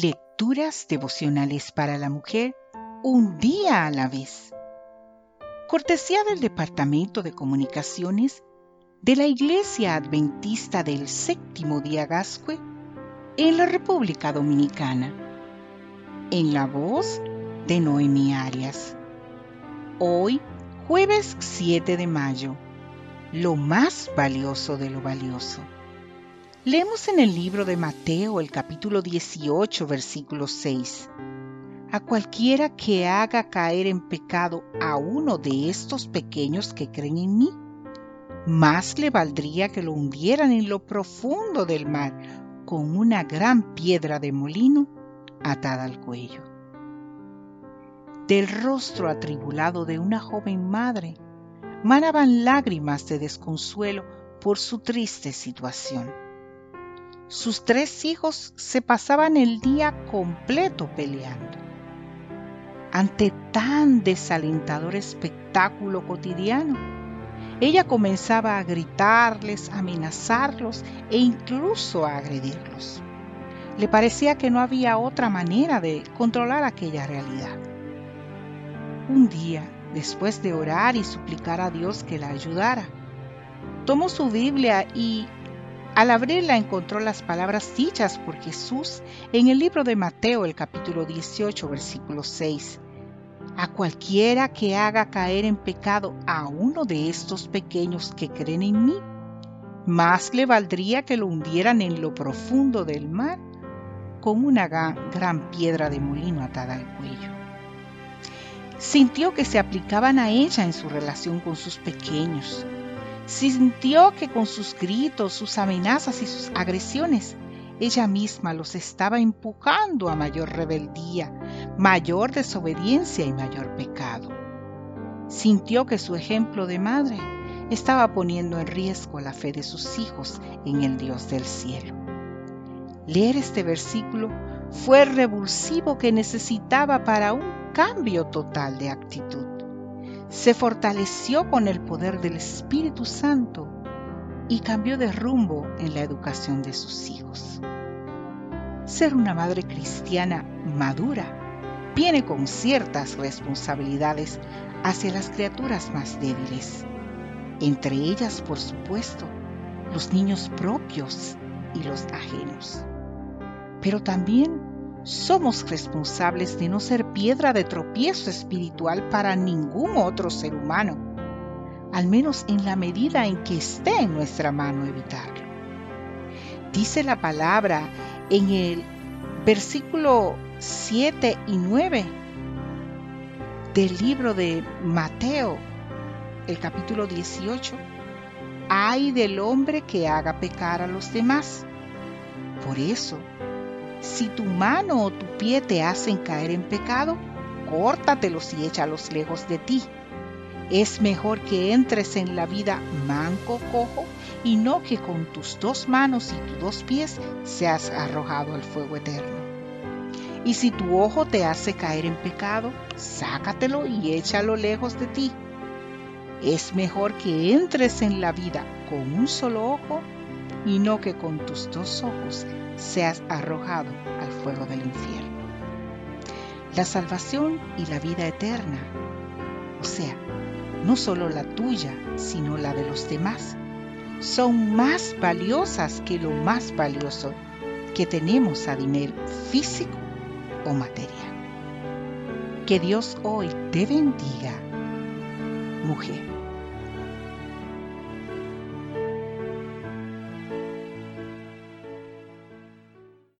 Lecturas devocionales para la mujer un día a la vez. Cortesía del Departamento de Comunicaciones de la Iglesia Adventista del Séptimo Día Gascue en la República Dominicana. En la voz de Noemi Arias. Hoy, jueves 7 de mayo, lo más valioso de lo valioso. Leemos en el libro de Mateo el capítulo 18, versículo 6. A cualquiera que haga caer en pecado a uno de estos pequeños que creen en mí, más le valdría que lo hundieran en lo profundo del mar con una gran piedra de molino atada al cuello. Del rostro atribulado de una joven madre manaban lágrimas de desconsuelo por su triste situación. Sus tres hijos se pasaban el día completo peleando. Ante tan desalentador espectáculo cotidiano, ella comenzaba a gritarles, amenazarlos e incluso a agredirlos. Le parecía que no había otra manera de controlar aquella realidad. Un día, después de orar y suplicar a Dios que la ayudara, tomó su Biblia y al abrirla encontró las palabras dichas por Jesús en el libro de Mateo, el capítulo 18, versículo 6. A cualquiera que haga caer en pecado a uno de estos pequeños que creen en mí, más le valdría que lo hundieran en lo profundo del mar con una gran piedra de molino atada al cuello. Sintió que se aplicaban a ella en su relación con sus pequeños Sintió que con sus gritos, sus amenazas y sus agresiones, ella misma los estaba empujando a mayor rebeldía, mayor desobediencia y mayor pecado. Sintió que su ejemplo de madre estaba poniendo en riesgo la fe de sus hijos en el Dios del cielo. Leer este versículo fue el revulsivo que necesitaba para un cambio total de actitud se fortaleció con el poder del Espíritu Santo y cambió de rumbo en la educación de sus hijos. Ser una madre cristiana madura viene con ciertas responsabilidades hacia las criaturas más débiles, entre ellas, por supuesto, los niños propios y los ajenos, pero también somos responsables de no ser piedra de tropiezo espiritual para ningún otro ser humano, al menos en la medida en que esté en nuestra mano evitarlo. Dice la palabra en el versículo 7 y 9 del libro de Mateo, el capítulo 18, hay del hombre que haga pecar a los demás. Por eso, si tu mano o tu pie te hacen caer en pecado, córtatelos y échalos lejos de ti. Es mejor que entres en la vida manco cojo y no que con tus dos manos y tus dos pies seas arrojado al fuego eterno. Y si tu ojo te hace caer en pecado, sácatelo y échalo lejos de ti. Es mejor que entres en la vida con un solo ojo y no que con tus dos ojos seas arrojado al fuego del infierno. La salvación y la vida eterna, o sea, no solo la tuya, sino la de los demás, son más valiosas que lo más valioso que tenemos a nivel físico o material. Que Dios hoy te bendiga, mujer.